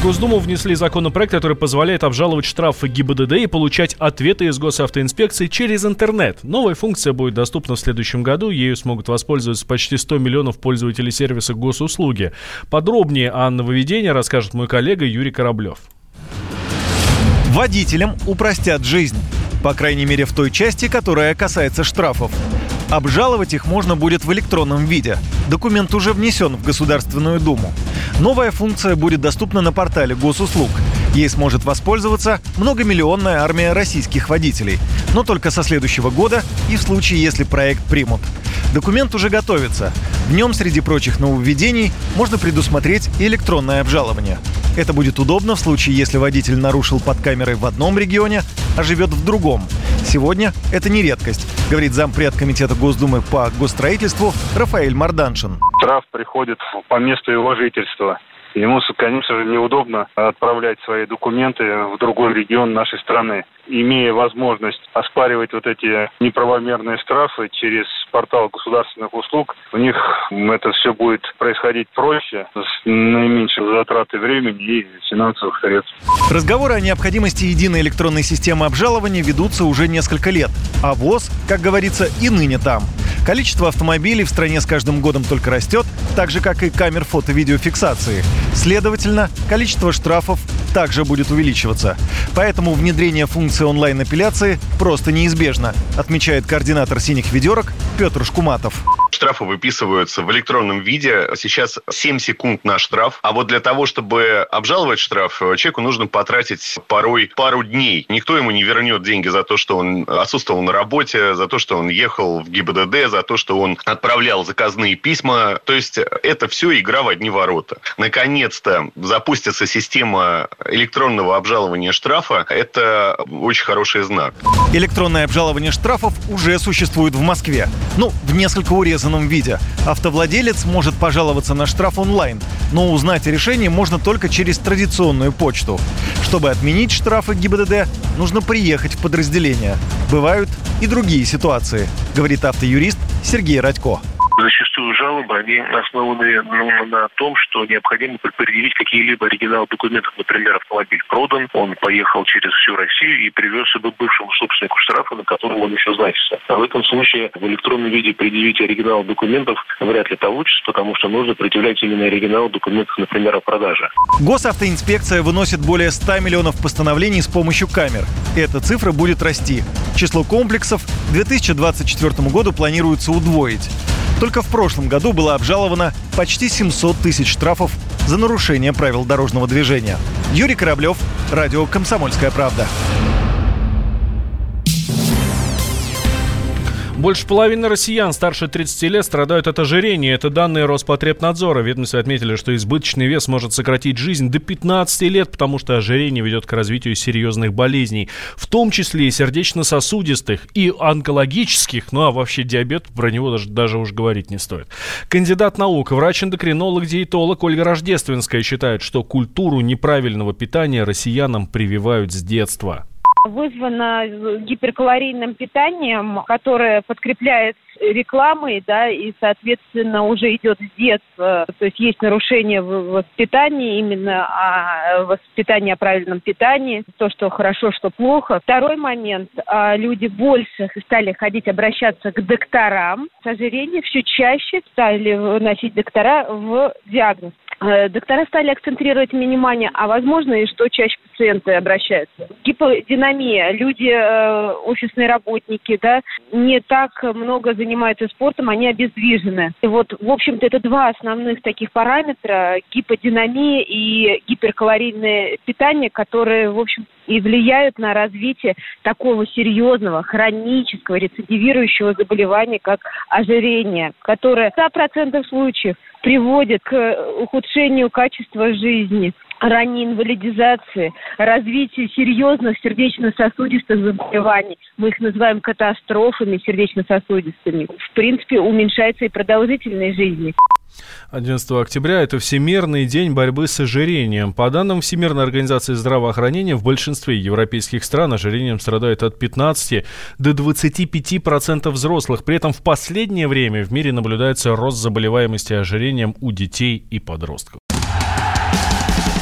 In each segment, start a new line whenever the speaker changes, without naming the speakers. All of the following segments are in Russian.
В Госдуму внесли законопроект, который позволяет обжаловать штрафы ГИБДД и получать ответы из госавтоинспекции через интернет. Новая функция будет доступна в следующем году. Ею смогут воспользоваться почти 100 миллионов пользователей сервиса госуслуги. Подробнее о нововведении расскажет мой коллега Юрий Кораблев.
Водителям упростят жизнь. По крайней мере в той части, которая касается штрафов. Обжаловать их можно будет в электронном виде. Документ уже внесен в Государственную Думу. Новая функция будет доступна на портале госуслуг. Ей сможет воспользоваться многомиллионная армия российских водителей. Но только со следующего года и в случае, если проект примут. Документ уже готовится. В нем, среди прочих нововведений, можно предусмотреть электронное обжалование. Это будет удобно в случае, если водитель нарушил под камерой в одном регионе, а живет в другом. Сегодня это не редкость, говорит зампред Комитета Госдумы по госстроительству Рафаэль Марданшин.
Штраф приходит по месту его жительства. Ему, конечно же, неудобно отправлять свои документы в другой регион нашей страны. Имея возможность оспаривать вот эти неправомерные штрафы через портал государственных услуг, у них это все будет происходить проще, с наименьшей затратой времени и финансовых средств.
Разговоры о необходимости единой электронной системы обжалования ведутся уже несколько лет. А ВОЗ, как говорится, и ныне там. Количество автомобилей в стране с каждым годом только растет, так же, как и камер фото-видеофиксации. Следовательно, количество штрафов также будет увеличиваться. Поэтому внедрение функции онлайн-апелляции просто неизбежно, отмечает координатор «Синих ведерок» Петр Шкуматов
штрафы выписываются в электронном виде. Сейчас 7 секунд на штраф. А вот для того, чтобы обжаловать штраф, человеку нужно потратить порой пару дней. Никто ему не вернет деньги за то, что он отсутствовал на работе, за то, что он ехал в ГИБДД, за то, что он отправлял заказные письма. То есть это все игра в одни ворота. Наконец-то запустится система электронного обжалования штрафа. Это очень хороший знак.
Электронное обжалование штрафов уже существует в Москве. Ну, в несколько урезанном записанном виде. Автовладелец может пожаловаться на штраф онлайн, но узнать решение можно только через традиционную почту. Чтобы отменить штрафы ГИБДД, нужно приехать в подразделение. Бывают и другие ситуации, говорит автоюрист Сергей Радько
зачастую жалобы, они основаны ну, на том, что необходимо предъявить какие-либо оригиналы документов. Например, автомобиль продан, он поехал через всю Россию и привез себе бывшему собственнику штрафа, на котором он еще значится. А в этом случае в электронном виде предъявить оригинал документов вряд ли получится, потому что нужно предъявлять именно оригинал документов, например, о продаже.
Госавтоинспекция выносит более 100 миллионов постановлений с помощью камер. Эта цифра будет расти. Число комплексов к 2024 году планируется удвоить. Только в прошлом году было обжаловано почти 700 тысяч штрафов за нарушение правил дорожного движения. Юрий Кораблев, Радио «Комсомольская правда».
Больше половины россиян старше 30 лет страдают от ожирения. Это данные Роспотребнадзора. Ведомстве отметили, что избыточный вес может сократить жизнь до 15 лет, потому что ожирение ведет к развитию серьезных болезней, в том числе и сердечно-сосудистых, и онкологических, ну а вообще диабет, про него даже, даже уж говорить не стоит. Кандидат наук, врач-эндокринолог, диетолог Ольга Рождественская считает, что культуру неправильного питания россиянам прививают с детства
вызвано гиперкалорийным питанием, которое подкрепляет рекламой, да, и, соответственно, уже идет с детства. То есть есть нарушение в воспитании, именно о воспитании о правильном питании, то, что хорошо, что плохо. Второй момент. А, люди больше стали ходить, обращаться к докторам. С ожирением все чаще стали вносить доктора в диагноз. Э, доктора стали акцентрировать внимание, а возможно и что чаще пациенты обращаются. Гиподинамия. Люди, э, офисные работники, да, не так много занимаются спортом, они обездвижены. И вот, в общем-то, это два основных таких параметра – гиподинамия и гиперкалорийное питание, которые, в общем, и влияют на развитие такого серьезного, хронического, рецидивирующего заболевания, как ожирение, которое в 100% случаев приводит к ухудшению качества жизни, ранней инвалидизации, развитию серьезных сердечно-сосудистых заболеваний. Мы их называем катастрофами сердечно-сосудистыми. В принципе, уменьшается и продолжительность жизни.
11 октября – это Всемирный день борьбы с ожирением. По данным Всемирной организации здравоохранения, в большинстве европейских стран ожирением страдает от 15 до 25% взрослых. При этом в последнее время в мире наблюдается рост заболеваемости ожирением у детей и подростков.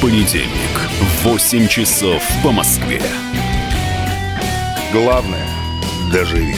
Понедельник в 8 часов по Москве.
Главное – доживи.